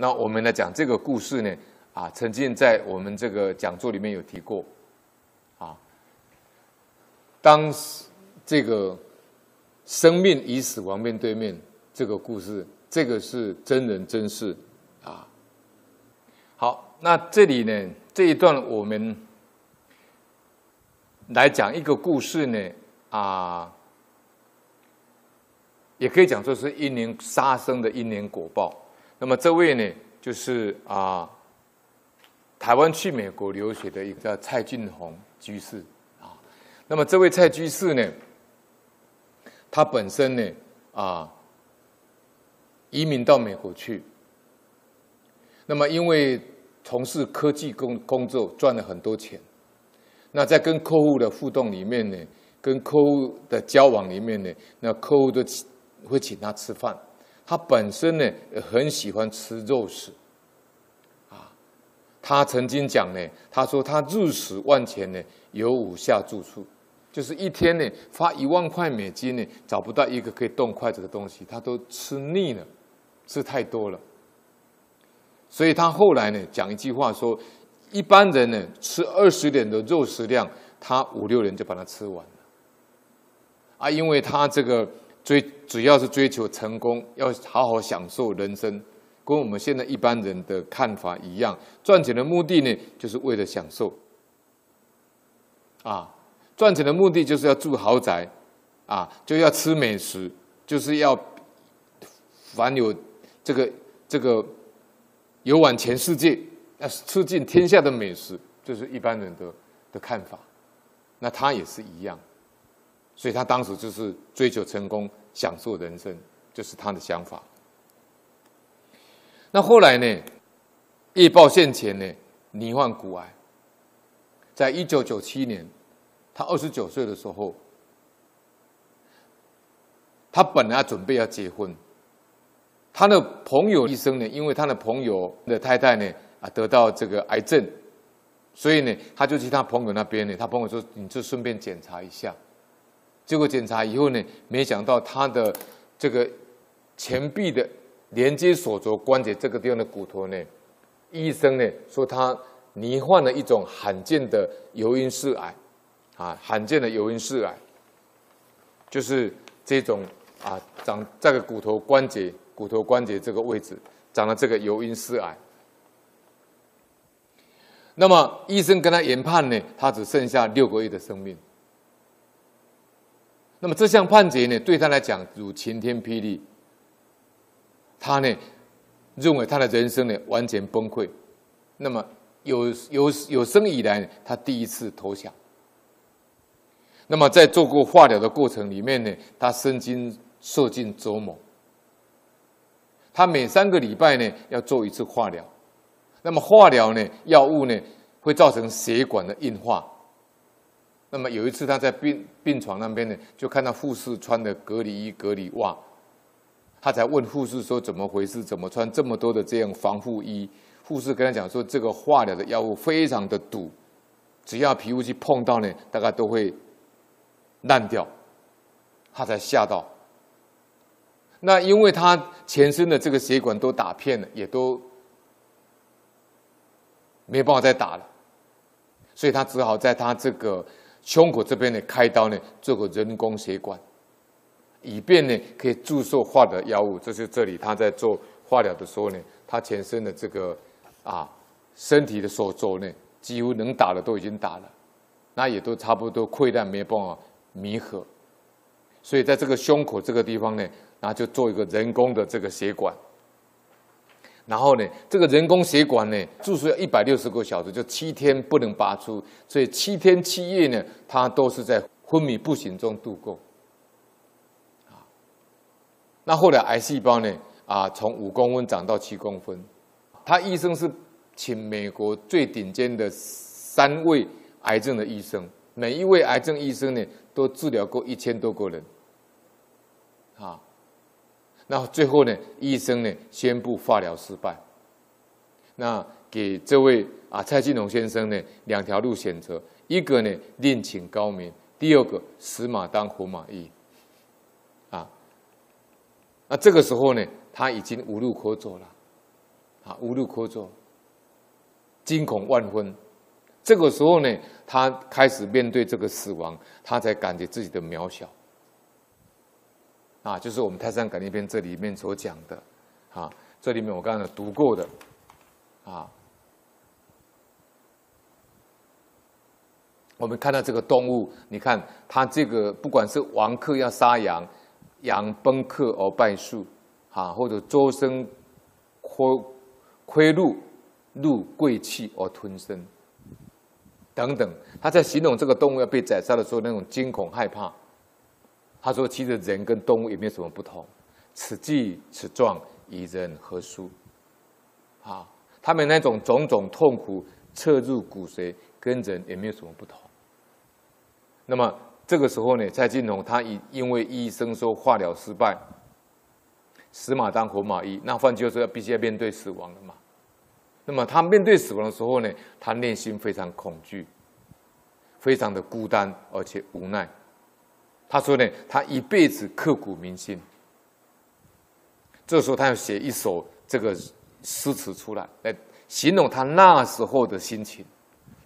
那我们来讲这个故事呢，啊，曾经在我们这个讲座里面有提过，啊，当时这个生命与死亡面对面这个故事，这个是真人真事啊。好，那这里呢，这一段我们来讲一个故事呢，啊。也可以讲说是因年杀生的因年果报。那么这位呢，就是啊，台湾去美国留学的一个叫蔡俊宏居士啊。那么这位蔡居士呢，他本身呢啊，移民到美国去。那么因为从事科技工工作，赚了很多钱。那在跟客户的互动里面呢，跟客户的交往里面呢，那客户都请。会请他吃饭，他本身呢很喜欢吃肉食，啊，他曾经讲呢，他说他日食万钱呢有五下住处，就是一天呢花一万块美金呢找不到一个可以动筷子的东西，他都吃腻了，吃太多了，所以他后来呢讲一句话说，一般人呢吃二十年的肉食量，他五六年就把它吃完了，啊，因为他这个。追主要是追求成功，要好好享受人生，跟我们现在一般人的看法一样。赚钱的目的呢，就是为了享受。啊，赚钱的目的就是要住豪宅，啊，就要吃美食，就是要凡有这个这个游玩全世界，要吃尽天下的美食，这，就是一般人的的看法。那他也是一样。所以他当时就是追求成功、享受人生，就是他的想法。那后来呢，业报现前呢，罹患骨癌。在一九九七年，他二十九岁的时候，他本来准备要结婚，他的朋友医生呢，因为他的朋友的太太呢啊得到这个癌症，所以呢，他就去他朋友那边呢，他朋友说：“你就顺便检查一下。”结果检查以后呢，没想到他的这个前臂的连接手肘关节这个地方的骨头呢，医生呢说他罹患了一种罕见的尤因氏癌，啊，罕见的尤因氏癌，就是这种啊长这个骨头关节骨头关节这个位置长了这个尤因氏癌。那么医生跟他研判呢，他只剩下六个月的生命。那么这项判决呢，对他来讲如晴天霹雳。他呢认为他的人生呢完全崩溃。那么有有有生以来，他第一次投降。那么在做过化疗的过程里面呢，他身经受尽折磨。他每三个礼拜呢要做一次化疗。那么化疗呢，药物呢会造成血管的硬化。那么有一次，他在病病床那边呢，就看到护士穿的隔离衣、隔离袜，他才问护士说：“怎么回事？怎么穿这么多的这样防护衣？”护士跟他讲说：“这个化疗的药物非常的毒，只要皮肤去碰到呢，大概都会烂掉。”他才吓到。那因为他全身的这个血管都打片了，也都没办法再打了，所以他只好在他这个。胸口这边呢，开刀呢，做个人工血管，以便呢可以注射化疗药物。这是这里他在做化疗的时候呢，他全身的这个啊身体的手肘呢，几乎能打的都已经打了，那也都差不多溃烂，没办法弥合。所以在这个胸口这个地方呢，那就做一个人工的这个血管。然后呢，这个人工血管呢，注射要一百六十个小时，就七天不能拔出，所以七天七夜呢，他都是在昏迷不醒中度过。啊，那后来癌细胞呢，啊，从五公分长到七公分，他医生是请美国最顶尖的三位癌症的医生，每一位癌症医生呢，都治疗过一千多个人，啊。那最后呢，医生呢宣布化疗失败。那给这位啊蔡金龙先生呢两条路选择：一个呢另请高明，第二个死马当活马医。啊，那这个时候呢他已经无路可走了，啊，无路可走，惊恐万分。这个时候呢，他开始面对这个死亡，他才感觉自己的渺小。啊，就是我们《泰山感应篇》这里面所讲的，啊，这里面我刚才读过的，啊。我们看到这个动物，你看它这个，不管是王客要杀羊，羊奔客而败树，啊，或者周身亏亏禄，禄贵气而吞声，等等，他在形容这个动物要被宰杀的时候那种惊恐害怕。他说：“其实人跟动物也没有什么不同，此疾此状，与人何殊？啊，他们那种种种痛苦彻入骨髓，跟人也没有什么不同。”那么这个时候呢，蔡金龙他因因为医生说化疗失败，死马当活马医，那换句话说，必须要面对死亡了嘛。那么他面对死亡的时候呢，他内心非常恐惧，非常的孤单，而且无奈。他说呢，他一辈子刻骨铭心。这时候他要写一首这个诗词出来，来形容他那时候的心情，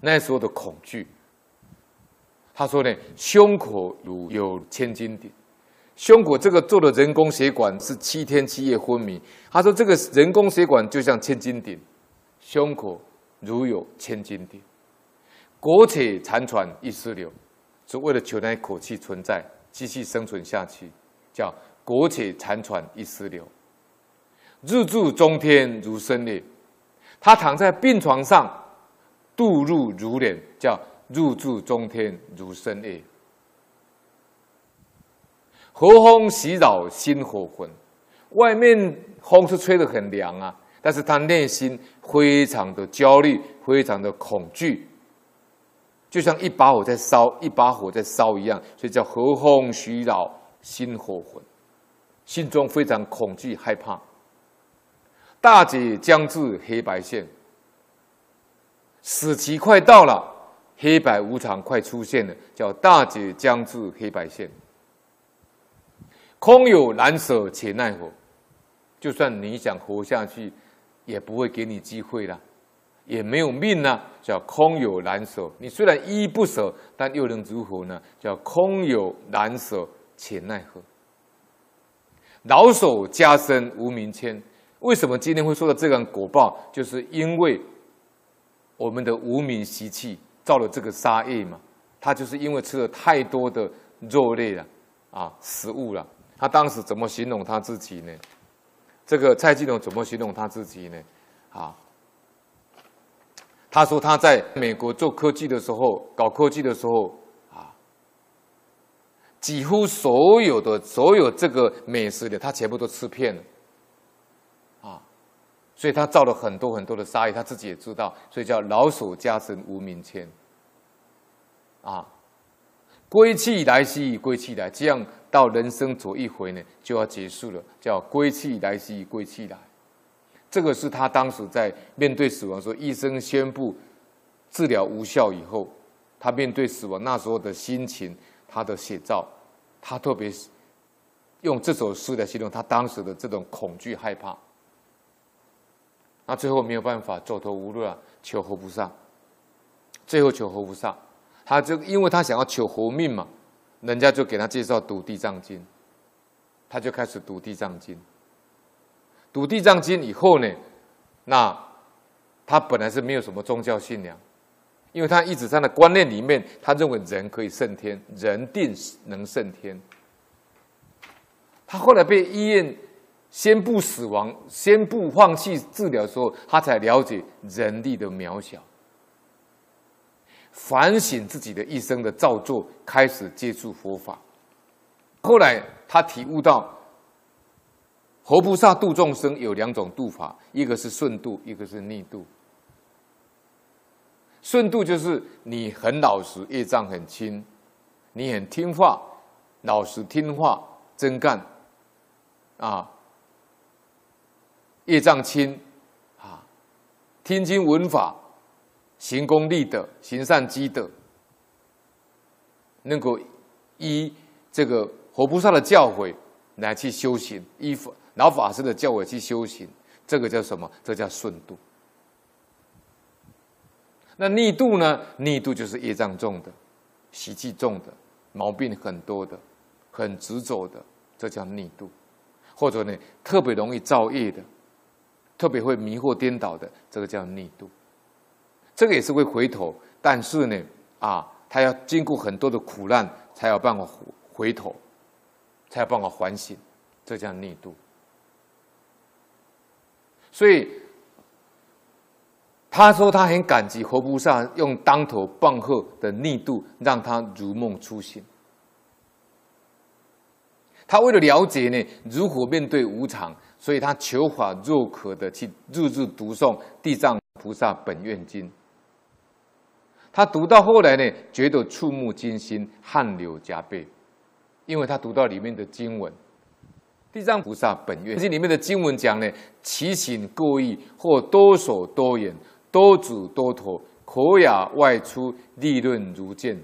那时候的恐惧。他说呢，胸口如有千斤顶，胸口这个做的人工血管是七天七夜昏迷。他说这个人工血管就像千斤顶，胸口如有千斤顶，苟且残喘一丝流，是为了求那一口气存在，继续生存下去，叫苟且残喘一丝留。入住中天如生裂，他躺在病床上，度日如年，叫。入住中天如生裂，和风袭扰心火焚。外面风是吹得很凉啊，但是他内心非常的焦虑，非常的恐惧，就像一把火在烧，一把火在烧一样，所以叫和风袭扰心火焚，心中非常恐惧害怕。大劫将至，黑白线，死期快到了。黑白无常快出现了，叫大劫将至，黑白线。空有难舍，且奈何？就算你想活下去，也不会给你机会了，也没有命了。叫空有难舍。你虽然依依不舍，但又能如何呢？叫空有难舍，且奈何？老手加身无名迁。为什么今天会说到这个果报？就是因为我们的无名习气。造了这个杀业嘛，他就是因为吃了太多的肉类了啊，食物了。他当时怎么形容他自己呢？这个蔡金龙怎么形容他自己呢？啊，他说他在美国做科技的时候，搞科技的时候啊，几乎所有的所有这个美食的，他全部都吃遍了啊，所以他造了很多很多的杀业，他自己也知道，所以叫老叟家身无名迁。啊，归去来兮归去来，这样到人生走一回呢，就要结束了，叫归去来兮归去来。这个是他当时在面对死亡时候，医生宣布治疗无效以后，他面对死亡那时候的心情，他的写照，他特别用这首诗来形容他当时的这种恐惧害怕。那最后没有办法，走投无路了，求活菩萨，最后求活菩萨。他就因为他想要求活命嘛，人家就给他介绍读《地藏经》，他就开始读《地藏经》。读《地藏经》以后呢，那他本来是没有什么宗教信仰，因为他一直在那观念里面，他认为人可以胜天，人定能胜天。他后来被医院宣布死亡、宣布放弃治疗的时候，他才了解人力的渺小。反省自己的一生的造作，开始接触佛法。后来他体悟到，活菩萨度众生有两种度法，一个是顺度，一个是逆度。顺度就是你很老实，业障很轻，你很听话，老实听话，真干，啊，业障轻，啊，听经闻法。行功立德，行善积德，能够依这个活菩萨的教诲来去修行，依法老法师的叫我去修行，这个叫什么？这叫顺度。那逆度呢？逆度就是业障重的、习气重的、毛病很多的、很执着的，这叫逆度。或者呢，特别容易造业的，特别会迷惑颠倒的，这个叫逆度。这个也是会回头，但是呢，啊，他要经过很多的苦难，才有办法回头，才有办法反省，这叫逆度。所以他说他很感激活菩萨用当头棒喝的力度，让他如梦初醒。他为了了解呢，如何面对无常，所以他求法若渴的去日日读诵《地藏菩萨本愿经》。他读到后来呢，觉得触目惊心，汗流浃背，因为他读到里面的经文，《地藏菩萨本愿经》里面的经文讲呢，其行各异，或多所多言，多指多头，口哑外出，利润如剑，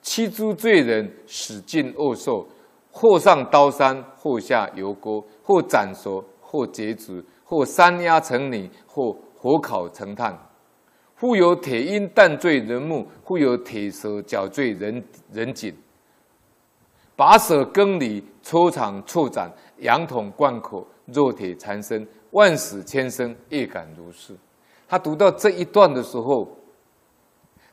七诸罪人使尽恶受。或上刀山，或下油锅，或斩首，或截肢，或山压成泥，或火烤成炭。复有铁鹰弹坠人目，复有铁蛇绞罪人人颈。拔舌耕犁，抽肠错斩，羊筒灌口，肉铁缠身，万死千生，亦感如是。他读到这一段的时候，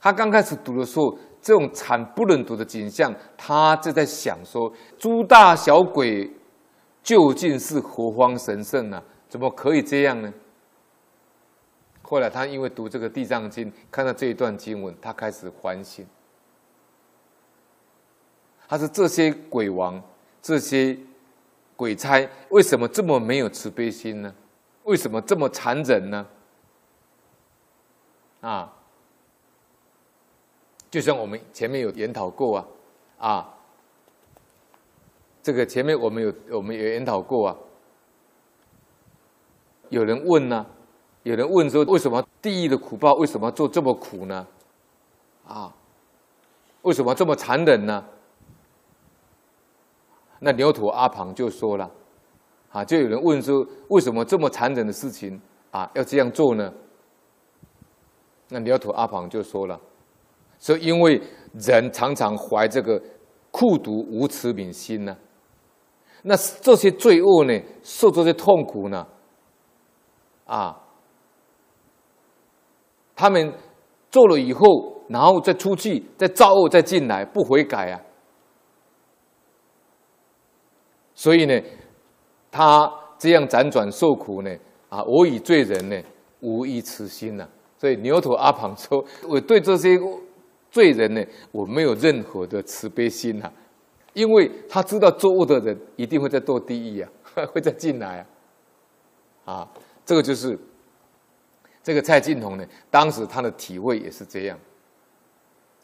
他刚开始读的时候。这种惨不忍睹的景象，他就在想说：诸大小鬼究竟是何方神圣呢？怎么可以这样呢？后来他因为读这个《地藏经》，看到这一段经文，他开始反省。他说：这些鬼王、这些鬼差，为什么这么没有慈悲心呢？为什么这么残忍呢？啊！就像我们前面有研讨过啊，啊，这个前面我们有我们有研讨过啊。有人问呢、有人问说，为什么地狱的苦报为什么做这么苦呢？啊，为什么这么残忍呢？那牛头阿庞就说了，啊，就有人问说，为什么这么残忍的事情啊要这样做呢？那牛头阿庞就说了。说，因为人常常怀这个苦毒无慈悯心呢，那这些罪恶呢，受这些痛苦呢，啊，他们做了以后，然后再出去，再造恶，再进来，不悔改啊。所以呢，他这样辗转受苦呢，啊，我与罪人呢，无一慈心呐。所以牛头阿庞说，我对这些。罪人呢，我没有任何的慈悲心呐、啊，因为他知道作恶的人一定会在堕地狱啊，会再进来啊，啊，这个就是这个蔡进同呢，当时他的体会也是这样，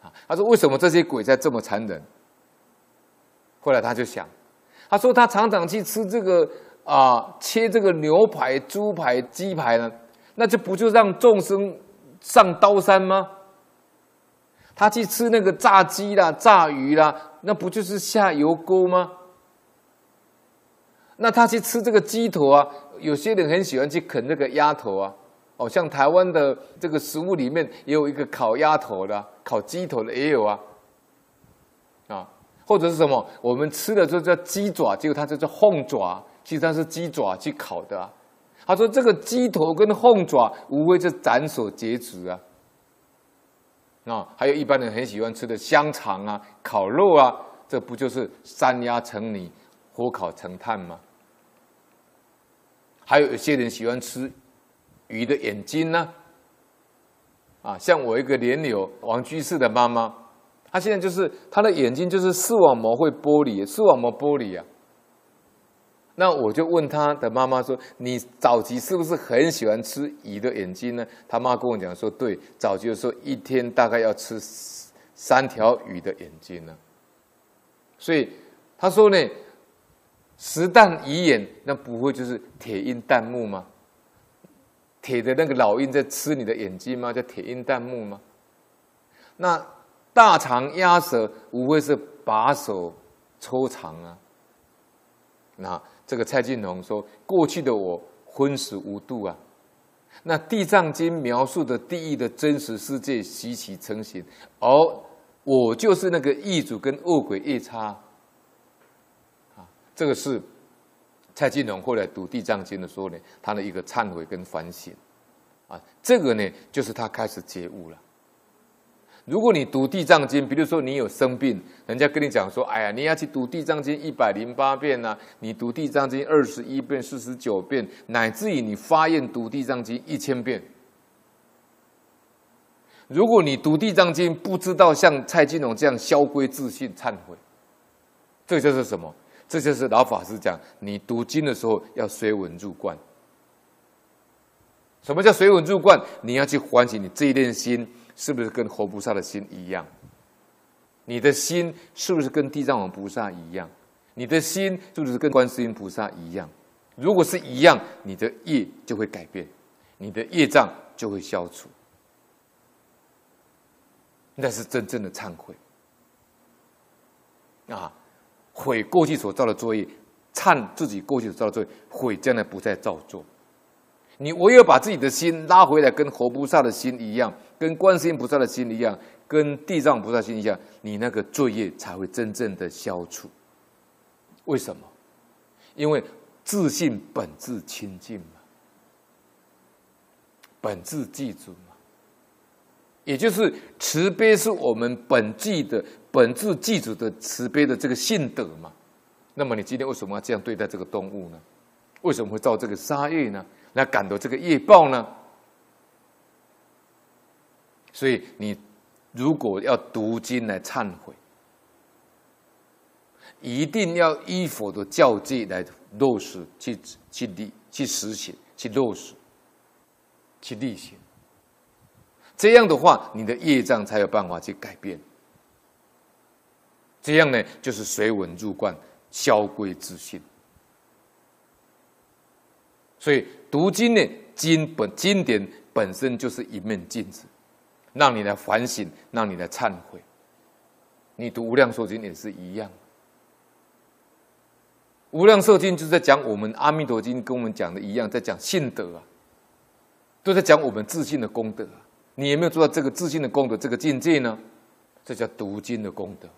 啊，他说为什么这些鬼在这么残忍？后来他就想，他说他常常去吃这个啊，切这个牛排、猪排、鸡排呢，那这不就让众生上刀山吗？他去吃那个炸鸡啦、炸鱼啦，那不就是下油锅吗？那他去吃这个鸡头啊，有些人很喜欢去啃那个鸭头啊。哦，像台湾的这个食物里面也有一个烤鸭头的、烤鸡头的也有啊。啊，或者是什么？我们吃的就叫鸡爪，结果它就叫凤爪，其实它是鸡爪去烤的啊。他说这个鸡头跟凤爪无非是斩首截肢啊。啊，还有一般人很喜欢吃的香肠啊、烤肉啊，这不就是山压成泥、火烤成炭吗？还有一些人喜欢吃鱼的眼睛呢。啊，像我一个莲友王居士的妈妈，他现在就是他的眼睛就是视网膜会剥离，视网膜剥离啊。那我就问他的妈妈说：“你早期是不是很喜欢吃鱼的眼睛呢？”他妈跟我讲说：“对，早期的时候一天大概要吃三条鱼的眼睛呢。”所以他说呢：“十担鱼眼，那不会就是铁鹰弹目吗？铁的那个老鹰在吃你的眼睛吗？叫铁鹰弹目吗？那大肠压舌，无非是把手抽肠啊。”那。这个蔡进龙说：“过去的我昏死无度啊。那《地藏经》描述的地狱的真实世界习气成型，而我就是那个异主跟恶鬼夜叉啊。这个是蔡金龙后来读《地藏经》的时候呢，他的一个忏悔跟反省啊。这个呢，就是他开始觉悟了。如果你读《地藏经》，比如说你有生病，人家跟你讲说：“哎呀，你要去读《地藏经》一百零八遍呐，你读《地藏经》二十一遍、四十九遍，乃至于你发愿读《地藏经》一千遍。”如果你读《地藏经》不知道像蔡金龙这样消归自信、忏悔，这就是什么？这就是老法师讲，你读经的时候要随文入观。什么叫随文入观？你要去唤醒你这一念心。是不是跟活菩萨的心一样？你的心是不是跟地藏王菩萨一样？你的心是不是跟观世音菩萨一样？如果是一样，你的业就会改变，你的业障就会消除。那是真正的忏悔啊！悔过去所造的作业，忏自己过去所造的作业，悔将来不再造作。你唯有把自己的心拉回来，跟活菩萨的心一样，跟观世音菩萨的心一样，跟地藏菩萨心一样，你那个罪业才会真正的消除。为什么？因为自信本自清净嘛，本自具足嘛，也就是慈悲是我们本具的、本自具足的慈悲的这个性德嘛。那么你今天为什么要这样对待这个动物呢？为什么会造这个杀业呢？来感到这个业报呢？所以你如果要读经来忏悔，一定要依佛的教诫来落实，去去立、去实行、去落实、去立行。这样的话，你的业障才有办法去改变。这样呢，就是随文入观，消归自性。所以读经呢，经本经典本身就是一面镜子，让你来反省，让你来忏悔。你读《无量寿经》也是一样，《无量寿经》就在讲我们《阿弥陀经》跟我们讲的一样，在讲信德啊，都在讲我们自信的功德啊。你有没有做到这个自信的功德这个境界呢？这叫读经的功德。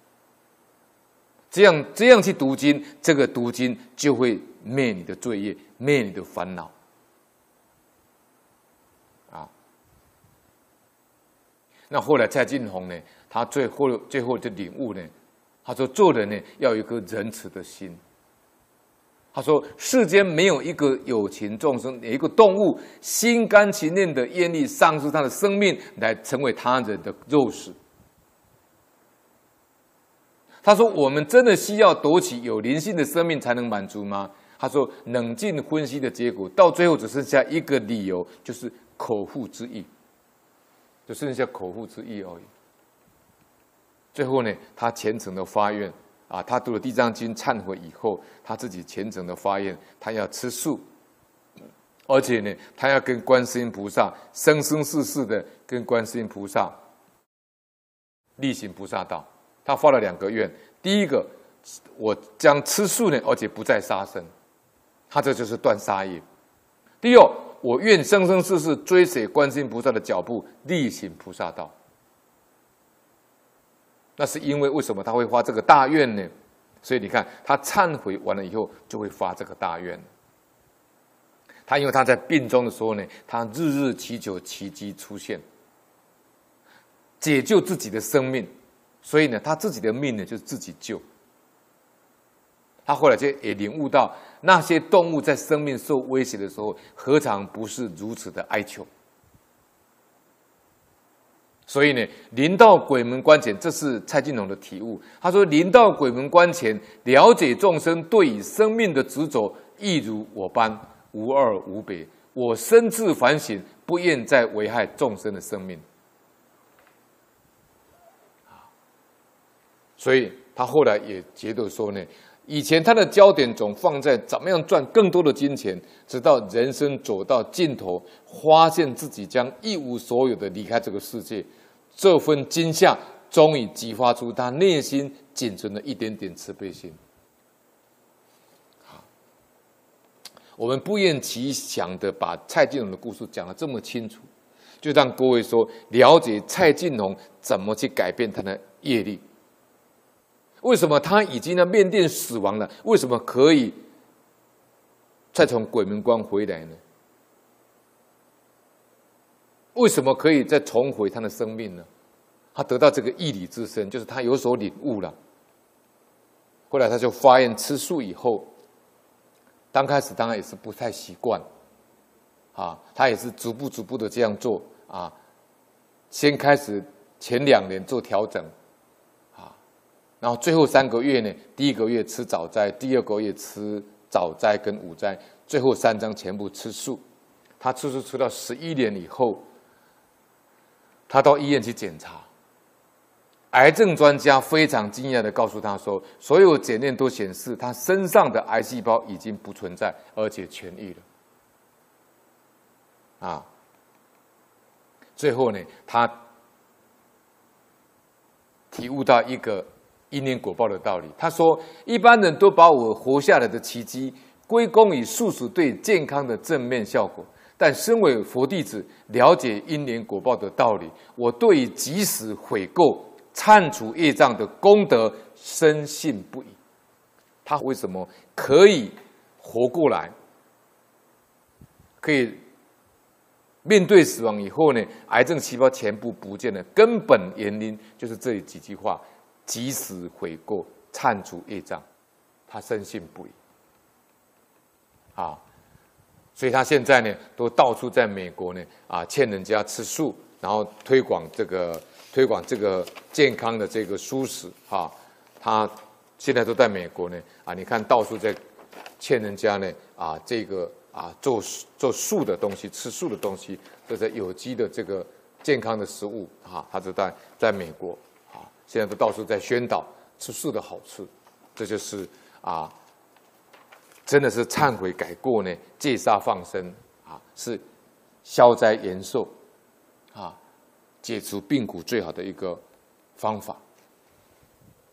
这样这样去读经，这个读经就会灭你的罪业。灭你的烦恼那后来蔡进红呢？他最后最后的领悟呢？他说：“做人呢，要有一颗仁慈的心。”他说：“世间没有一个有情众生，有一个动物心甘情愿的愿意丧失他的生命来成为他人的肉食。”他说：“我们真的需要夺取有灵性的生命才能满足吗？”他说：“冷静分析的结果，到最后只剩下一个理由，就是口腹之欲，就剩下口腹之欲而已。最后呢，他虔诚的发愿啊，他读了《地藏经》忏悔以后，他自己虔诚的发愿，他要吃素，而且呢，他要跟观世音菩萨生生世世的跟观世音菩萨力行菩萨道。他发了两个愿，第一个，我将吃素呢，而且不再杀生。”他这就是断杀业。第二，我愿生生世世追随观世音菩萨的脚步，力行菩萨道。那是因为为什么他会发这个大愿呢？所以你看，他忏悔完了以后，就会发这个大愿。他因为他在病中的时候呢，他日日祈求奇迹出现，解救自己的生命，所以呢，他自己的命呢，就是自己救。他后来就也领悟到，那些动物在生命受威胁的时候，何尝不是如此的哀求？所以呢，临到鬼门关前，这是蔡金龙的体悟。他说：“临到鬼门关前，了解众生对于生命的执着，亦如我般无二无别。我深自反省，不愿再危害众生的生命。”所以他后来也觉得说呢。以前他的焦点总放在怎么样赚更多的金钱，直到人生走到尽头，发现自己将一无所有的离开这个世界，这份惊吓终于激发出他内心仅存的一点点慈悲心。好，我们不厌其详的把蔡进龙的故事讲得这么清楚，就让各位说了解蔡进龙怎么去改变他的业力。为什么他已经在缅甸死亡了？为什么可以再从鬼门关回来呢？为什么可以再重回他的生命呢？他得到这个义理之身，就是他有所领悟了。后来他就发愿吃素以后，刚开始当然也是不太习惯，啊，他也是逐步逐步的这样做啊。先开始前两年做调整，然后最后三个月呢，第一个月吃早斋，第二个月吃早斋跟午斋，最后三章全部吃素。他吃素吃到十一年以后。他到医院去检查，癌症专家非常惊讶的告诉他说：“所有检验都显示他身上的癌细胞已经不存在，而且痊愈了。”啊，最后呢，他体悟到一个因缘果报的道理。他说：“一般人都把我活下来的奇迹归功于素食对健康的正面效果。”但身为佛弟子，了解因缘果报的道理，我对于即时悔过、忏除业障的功德深信不疑。他为什么可以活过来？可以面对死亡以后呢？癌症细胞全部不见了，根本原因就是这几句话：即时悔过、忏除业障。他深信不疑。啊。所以他现在呢，都到处在美国呢，啊，劝人家吃素，然后推广这个推广这个健康的这个素食，哈，他现在都在美国呢，啊，你看到处在劝人家呢，啊，这个啊做做素的东西，吃素的东西，这是有机的这个健康的食物，哈，他都在在美国，现在都到处在宣导吃素的好处，这就是啊。真的是忏悔改过呢，戒杀放生啊，是消灾延寿啊，解除病苦最好的一个方法。